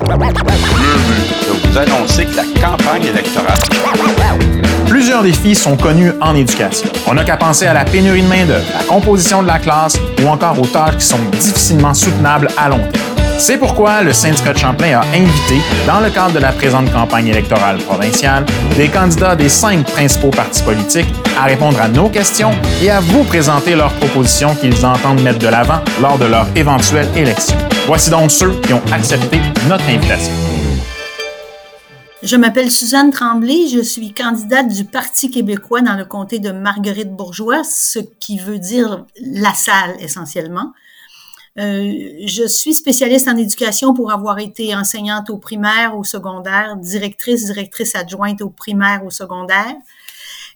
Je vous annoncer que la campagne électorale. Plusieurs défis sont connus en éducation. On n'a qu'à penser à la pénurie de main-d'œuvre, la composition de la classe ou encore aux tâches qui sont difficilement soutenables à long terme. C'est pourquoi le syndicat de Champlain a invité, dans le cadre de la présente campagne électorale provinciale, des candidats des cinq principaux partis politiques à répondre à nos questions et à vous présenter leurs propositions qu'ils entendent mettre de l'avant lors de leur éventuelle élection. Voici donc ceux qui ont accepté notre invitation. Je m'appelle Suzanne Tremblay, je suis candidate du Parti québécois dans le comté de Marguerite-Bourgeois, ce qui veut dire la salle essentiellement. Euh, je suis spécialiste en éducation pour avoir été enseignante au primaire, au secondaire, directrice, directrice adjointe au primaire, au secondaire.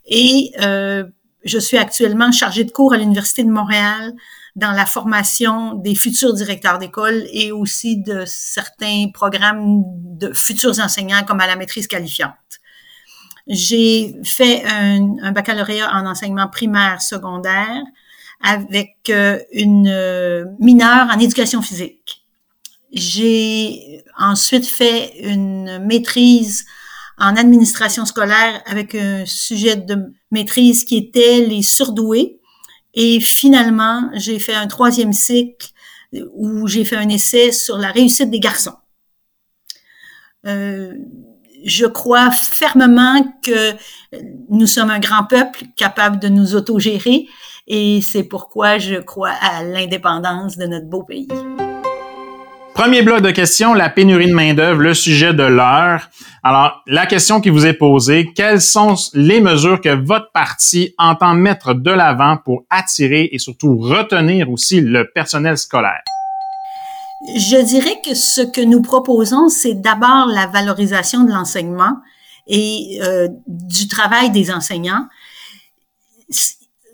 Et euh, je suis actuellement chargée de cours à l'Université de Montréal dans la formation des futurs directeurs d'école et aussi de certains programmes de futurs enseignants comme à la maîtrise qualifiante. J'ai fait un, un baccalauréat en enseignement primaire secondaire avec euh, une euh, mineure en éducation physique. J'ai ensuite fait une maîtrise en administration scolaire avec un sujet de maîtrise qui était les surdoués. Et finalement, j'ai fait un troisième cycle où j'ai fait un essai sur la réussite des garçons. Euh, je crois fermement que nous sommes un grand peuple capable de nous autogérer et c'est pourquoi je crois à l'indépendance de notre beau pays. Premier bloc de questions, la pénurie de main-d'œuvre, le sujet de l'heure. Alors, la question qui vous est posée, quelles sont les mesures que votre parti entend mettre de l'avant pour attirer et surtout retenir aussi le personnel scolaire? Je dirais que ce que nous proposons, c'est d'abord la valorisation de l'enseignement et euh, du travail des enseignants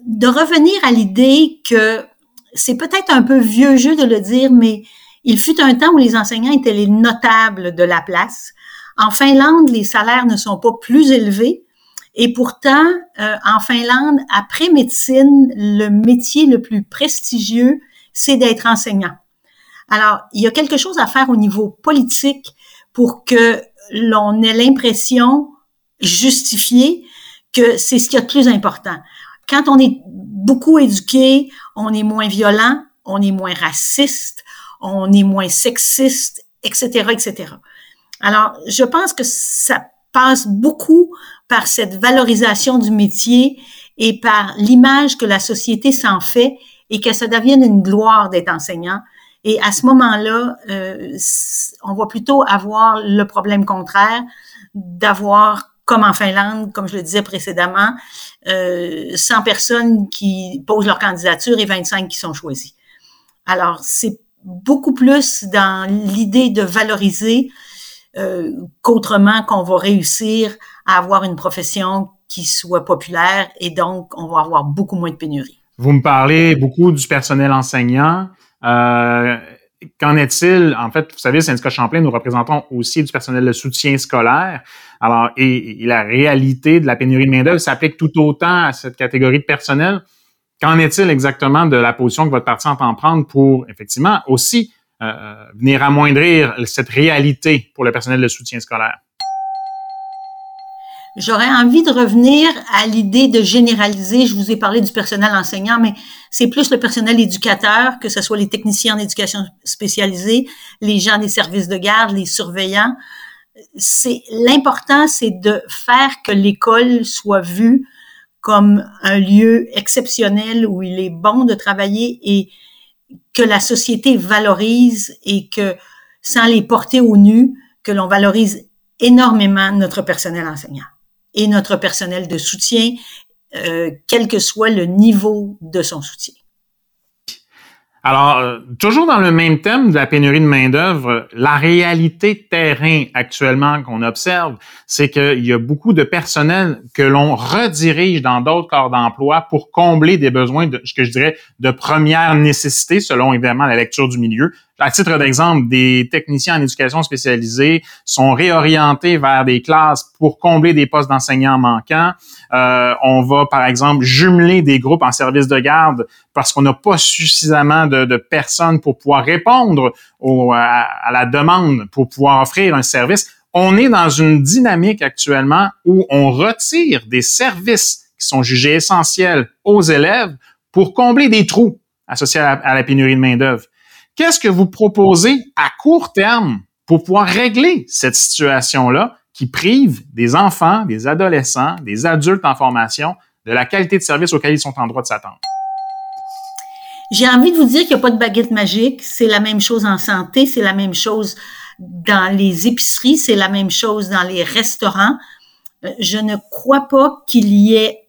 de revenir à l'idée que c'est peut-être un peu vieux jeu de le dire, mais il fut un temps où les enseignants étaient les notables de la place. En Finlande, les salaires ne sont pas plus élevés. Et pourtant, euh, en Finlande, après médecine, le métier le plus prestigieux, c'est d'être enseignant. Alors, il y a quelque chose à faire au niveau politique pour que l'on ait l'impression justifiée que c'est ce qui est le plus important. Quand on est beaucoup éduqué, on est moins violent, on est moins raciste, on est moins sexiste, etc., etc. Alors, je pense que ça passe beaucoup par cette valorisation du métier et par l'image que la société s'en fait et que ça devienne une gloire d'être enseignant. Et à ce moment-là, euh, on va plutôt avoir le problème contraire d'avoir comme en Finlande, comme je le disais précédemment, euh, 100 personnes qui posent leur candidature et 25 qui sont choisies. Alors, c'est beaucoup plus dans l'idée de valoriser euh, qu'autrement qu'on va réussir à avoir une profession qui soit populaire et donc on va avoir beaucoup moins de pénurie. Vous me parlez beaucoup du personnel enseignant. Euh, Qu'en est-il? En fait, vous savez, syndicat Champlain, nous représentons aussi du personnel de soutien scolaire. Alors, et, la réalité de la pénurie de main-d'œuvre s'applique tout autant à cette catégorie de personnel. Qu'en est-il exactement de la position que votre parti entend prendre pour, effectivement, aussi euh, venir amoindrir cette réalité pour le personnel de soutien scolaire? J'aurais envie de revenir à l'idée de généraliser. Je vous ai parlé du personnel enseignant, mais c'est plus le personnel éducateur, que ce soit les techniciens en éducation spécialisée, les gens des services de garde, les surveillants. C'est l'important, c'est de faire que l'école soit vue comme un lieu exceptionnel où il est bon de travailler et que la société valorise et que sans les porter au nu, que l'on valorise énormément notre personnel enseignant et notre personnel de soutien, euh, quel que soit le niveau de son soutien. Alors, euh, toujours dans le même thème de la pénurie de main-d'œuvre, la réalité terrain actuellement qu'on observe, c'est qu'il y a beaucoup de personnel que l'on redirige dans d'autres corps d'emploi pour combler des besoins de ce que je dirais de première nécessité, selon évidemment la lecture du milieu, À titre d'exemple, des techniciens en éducation spécialisée sont réorientés vers des classes pour combler des postes d'enseignants manquants. Euh, on va, par exemple, jumeler des groupes en service de garde parce qu'on n'a pas suffisamment de, personnes pour pouvoir répondre à la demande, pour pouvoir offrir un service. On est dans une dynamique actuellement où on retire des services qui sont jugés essentiels aux élèves pour combler des trous associés à la, pénurie de main-d'œuvre. Qu'est-ce que vous proposez à court terme pour pouvoir régler cette situation-là qui prive des enfants, des adolescents, des adultes en formation de la qualité de service auquel ils sont en droit de s'attendre? J'ai envie de vous dire qu'il n'y a pas de baguette magique. C'est la même chose en santé, c'est la même chose dans les épiceries, c'est la même chose dans les restaurants. Euh, je ne crois pas qu'il y ait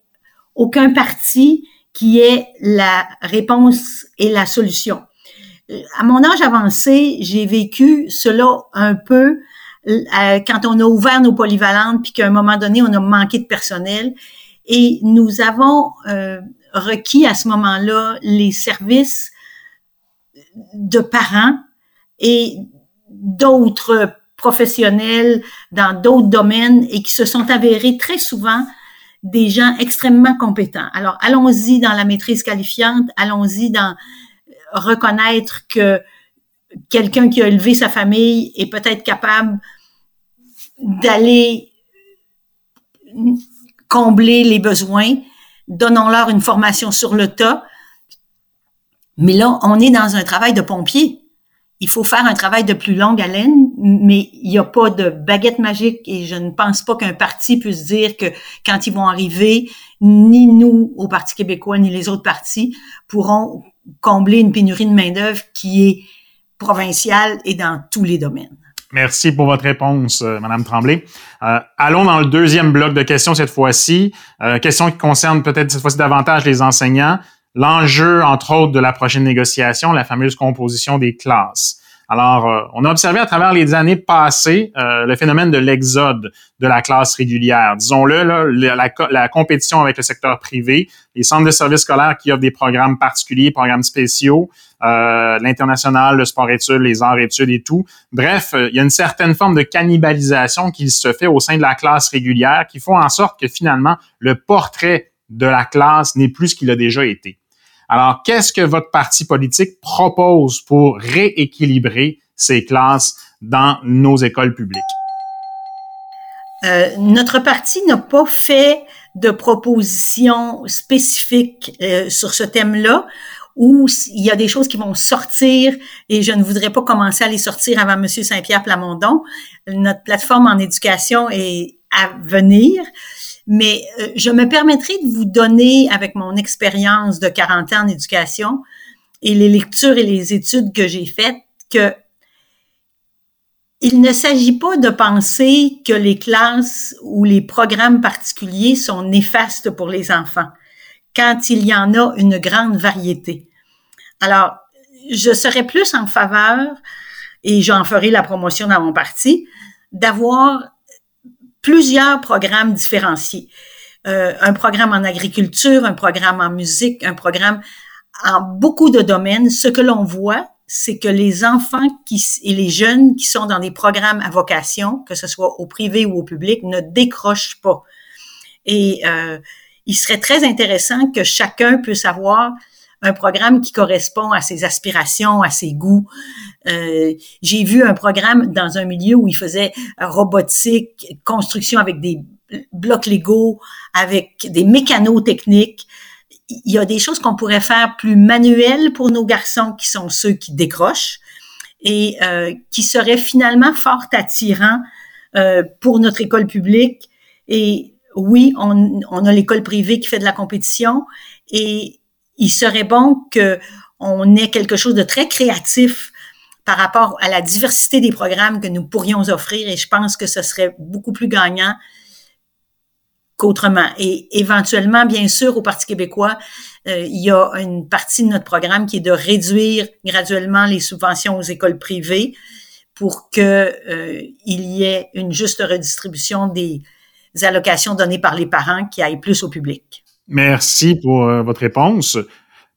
aucun parti qui est la réponse et la solution. À mon âge avancé, j'ai vécu cela un peu euh, quand on a ouvert nos polyvalentes, puis qu'à un moment donné, on a manqué de personnel. Et nous avons euh, requis à ce moment-là les services de parents et d'autres professionnels dans d'autres domaines et qui se sont avérés très souvent des gens extrêmement compétents. Alors, allons-y dans la maîtrise qualifiante, allons-y dans reconnaître que quelqu'un qui a élevé sa famille est peut-être capable d'aller combler les besoins. Donnons-leur une formation sur le tas. Mais là, on est dans un travail de pompier il faut faire un travail de plus longue haleine, mais il n'y a pas de baguette magique et je ne pense pas qu'un parti puisse dire que quand ils vont arriver, ni nous au Parti québécois, ni les autres partis pourront combler une pénurie de main-d'œuvre qui est provinciale et dans tous les domaines. Merci pour votre réponse, euh, Madame Tremblay. Euh, allons dans le deuxième bloc de questions cette fois-ci. Euh, question qui concerne peut-être cette fois-ci davantage les enseignants l'enjeu, entre autres, de la prochaine négociation, la fameuse composition des classes. Alors, euh, on a observé à travers les années passées euh, le phénomène de l'exode de la classe régulière. Disons-le, la, compétition avec le secteur privé, les centres de services scolaires qui offrent des programmes particuliers, programmes spéciaux, euh, l'international, le sport-études, les arts-études et tout. Bref, il y a une certaine forme de cannibalisation qui se fait au sein de la classe régulière qui font en sorte que finalement, le portrait de la classe n'est plus ce qu'il a déjà été. Alors, qu'est-ce que votre parti politique propose pour rééquilibrer ces classes dans nos écoles publiques? Euh, notre parti n'a pas fait de proposition spécifique euh, sur ce thème-là, où il y a des choses qui vont sortir et je ne voudrais pas commencer à les sortir avant M. Saint-Pierre Plamondon. Notre plateforme en éducation est à venir. Mais euh, je me permettrai de vous donner, avec mon expérience de 40 ans en éducation et les lectures et les études que j'ai faites, que il ne s'agit pas de penser que les classes ou les programmes particuliers sont néfastes pour les enfants, quand il y en a une grande variété. Alors, je serais plus en faveur, et j'en ferai la promotion dans mon parti, d'avoir plusieurs programmes différenciés. Euh, un programme en agriculture, un programme en musique, un programme en beaucoup de domaines. Ce que l'on voit, c'est que les enfants qui, et les jeunes qui sont dans des programmes à vocation, que ce soit au privé ou au public, ne décrochent pas. Et euh, il serait très intéressant que chacun puisse avoir un programme qui correspond à ses aspirations, à ses goûts. Euh, j'ai vu un programme dans un milieu où il faisait robotique, construction avec des blocs Lego, avec des mécanotechniques. Il y a des choses qu'on pourrait faire plus manuelles pour nos garçons qui sont ceux qui décrochent et euh, qui seraient finalement fort attirants euh, pour notre école publique. Et oui, on, on a l'école privée qui fait de la compétition et il serait bon qu'on ait quelque chose de très créatif par rapport à la diversité des programmes que nous pourrions offrir et je pense que ce serait beaucoup plus gagnant qu'autrement. Et éventuellement, bien sûr, au Parti québécois, euh, il y a une partie de notre programme qui est de réduire graduellement les subventions aux écoles privées pour que euh, il y ait une juste redistribution des allocations données par les parents qui aillent plus au public. Merci pour euh, votre réponse.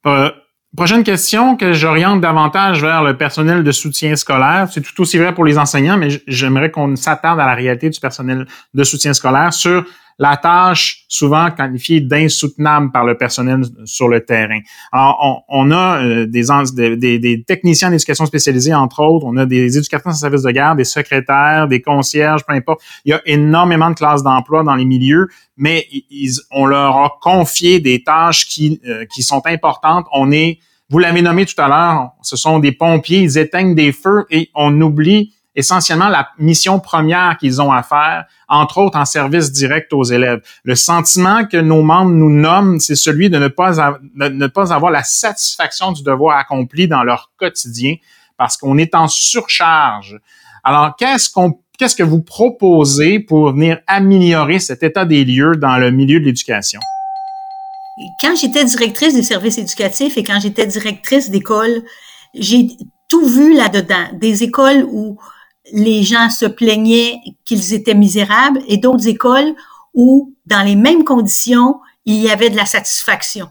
Euh, Prochaine question que j'oriente davantage vers le personnel de soutien scolaire. C'est tout aussi vrai pour les enseignants, mais j'aimerais qu'on s'attarde à la réalité du personnel de soutien scolaire sur la tâche souvent qualifiée d'insoutenable par le personnel sur le terrain. Alors, on, a euh, des, des, des, techniciens d'éducation spécialisée, entre autres, on a des éducateurs en service de garde, des secrétaires, des concierges, peu importe. Il y a énormément de classes d'emploi dans les milieux, mais ils, on leur a confié des tâches qui, euh, qui sont importantes. On est, vous l'avez nommé tout à l'heure, ce sont des pompiers, ils éteignent des feux et on oublie essentiellement la mission première qu'ils ont à faire, entre autres en service direct aux élèves. Le sentiment que nos membres nous nomment, c'est celui de ne pas, ne pas avoir la satisfaction du devoir accompli dans leur quotidien parce qu'on est en surcharge. Alors, qu'est-ce qu'on qu'est-ce que vous proposez pour venir améliorer cet état des lieux dans le milieu de l'éducation? Quand j'étais directrice des services éducatifs et quand j'étais directrice d'école, j'ai tout vu là-dedans. Des écoles où les gens se plaignaient qu'ils étaient misérables et d'autres écoles où, dans les mêmes conditions, il y avait de la satisfaction.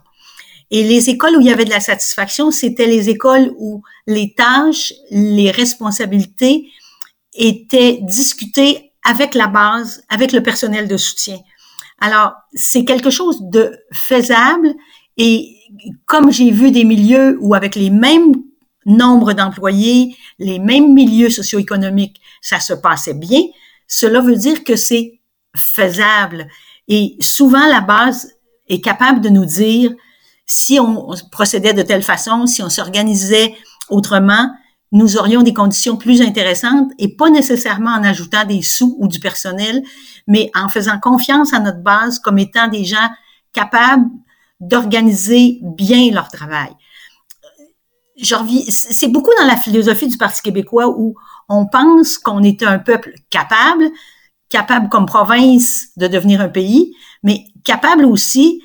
Et les écoles où il y avait de la satisfaction, c'était les écoles où les tâches, les responsabilités étaient discutées avec la base, avec le personnel de soutien. Alors, c'est quelque chose de faisable et comme j'ai vu des milieux où avec les mêmes nombre d'employés, les mêmes milieux socio-économiques, ça se passait bien, cela veut dire que c'est faisable. Et souvent, la base est capable de nous dire si on procédait de telle façon, si on s'organisait autrement, nous aurions des conditions plus intéressantes et pas nécessairement en ajoutant des sous ou du personnel, mais en faisant confiance à notre base comme étant des gens capables d'organiser bien leur travail c'est beaucoup dans la philosophie du Parti québécois où on pense qu'on est un peuple capable, capable comme province de devenir un pays, mais capable aussi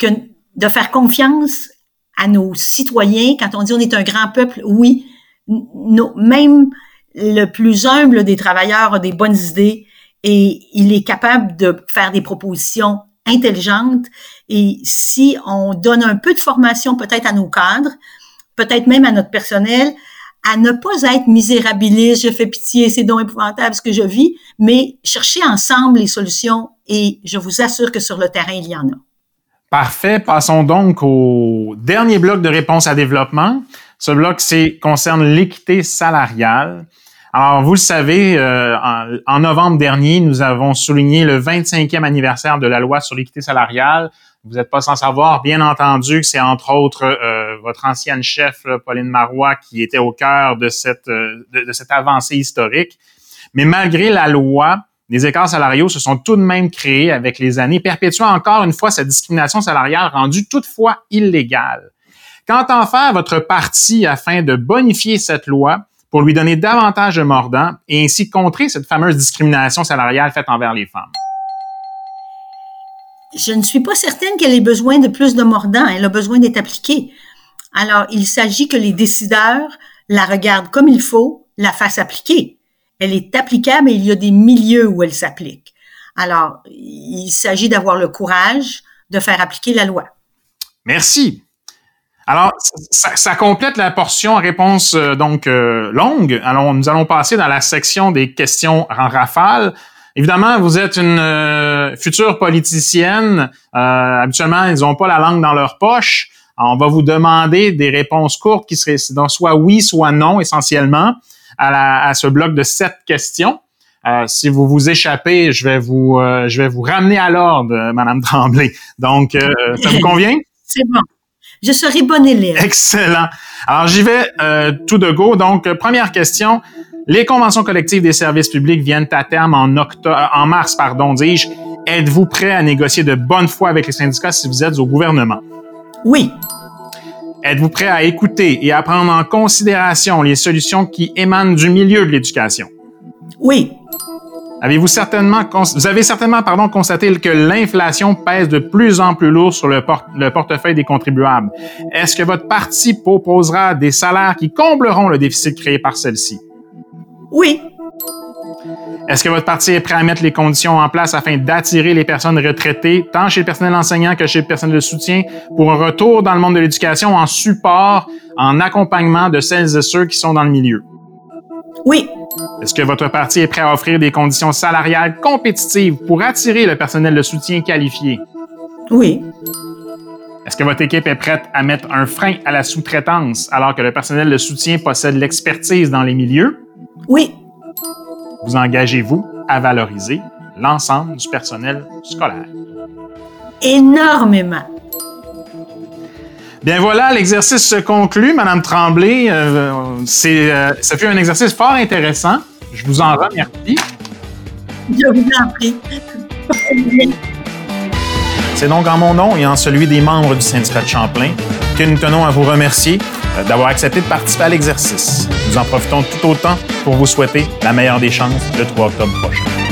de faire confiance à nos citoyens. Quand on dit on est un grand peuple, oui, même le plus humble des travailleurs a des bonnes idées et il est capable de faire des propositions intelligentes. Et si on donne un peu de formation peut-être à nos cadres, peut-être même à notre personnel, à ne pas être misérabiliste, je fais pitié, c'est donc épouvantable ce que je vis, mais chercher ensemble les solutions et je vous assure que sur le terrain, il y en a. Parfait. Passons donc au dernier bloc de réponse à développement. Ce bloc c'est, concerne l'équité salariale. Alors, vous le savez, euh, en, en, novembre dernier, nous avons souligné le 25e anniversaire de la loi sur l'équité salariale. Vous n'êtes pas sans savoir, bien entendu, que c'est entre autres euh, votre ancienne chef, Pauline Marois, qui était au cœur de cette, euh, de, cette avancée historique. Mais malgré la loi, les écarts salariaux se sont tout de même créés avec les années, perpétuant encore une fois cette discrimination salariale rendue toutefois illégale. Qu'entend faire votre parti afin de bonifier cette loi pour lui donner davantage de mordants et ainsi contrer cette fameuse discrimination salariale faite envers les femmes? je ne suis pas certaine qu'elle ait besoin de plus de mordants. Elle a besoin d'être appliquée. Alors, il s'agit que les décideurs la regardent comme il faut, la fassent appliquer. Elle est applicable et il y a des milieux où elle s'applique. Alors, il s'agit d'avoir le courage de faire appliquer la loi. Merci. Alors, ça, complète la portion réponse euh, donc euh, longue. Alors, nous allons passer dans la section des questions en rafale. Évidemment, vous êtes une euh, future politicienne. Euh, habituellement, ils n'ont pas la langue dans leur poche. on va vous demander des réponses courtes qui seraient donc soit oui, soit non, essentiellement, à, à ce bloc de sept questions. Euh, si vous vous échappez, je vais vous, euh, je vais vous ramener à l'ordre, Madame Tremblay. Donc, ça vous convient? C'est bon. Je serai bonne élève. Excellent. Alors, j'y vais tout de go. Donc, première question. Les conventions collectives des services publics viennent à terme en octobre, euh, en mars, pardon, dis-je. Êtes-vous prêt à négocier de bonne foi avec les syndicats si vous êtes au gouvernement? Oui. Êtes-vous prêt à écouter et à prendre en considération les solutions qui émanent du milieu de l'éducation? Oui. Avez-vous certainement, vous avez certainement, pardon, constaté que l'inflation pèse de plus en plus lourd sur le, le portefeuille des contribuables. Est-ce que votre parti proposera des salaires qui combleront le déficit créé par celle-ci? Oui. Est-ce que votre parti est prêt à mettre les conditions en place afin d'attirer les personnes retraitées, tant chez le personnel enseignant que chez le personnel de soutien, pour un retour dans le monde de l'éducation en support, en accompagnement de celles et ceux qui sont dans le milieu? Oui. Est-ce que votre parti est prêt à offrir des conditions salariales compétitives pour attirer le personnel de soutien qualifié? Oui. Est-ce que votre équipe est prête à mettre un frein à la sous-traitance alors que le personnel de soutien possède l'expertise dans les milieux? Oui. Vous engagez-vous à valoriser l'ensemble du personnel scolaire? Énormément. Bien voilà, l'exercice se conclut, Madame Tremblay. Euh, c'est, euh, ça fut un exercice fort intéressant. Je vous en remercie. Je vous en prie. C'est donc en mon nom et en celui des membres du syndicat de Champlain que nous tenons à vous remercier euh, d'avoir accepté de participer à l'exercice. Nous en profitons tout autant pour vous souhaiter la meilleure des chances le 3 octobre prochain.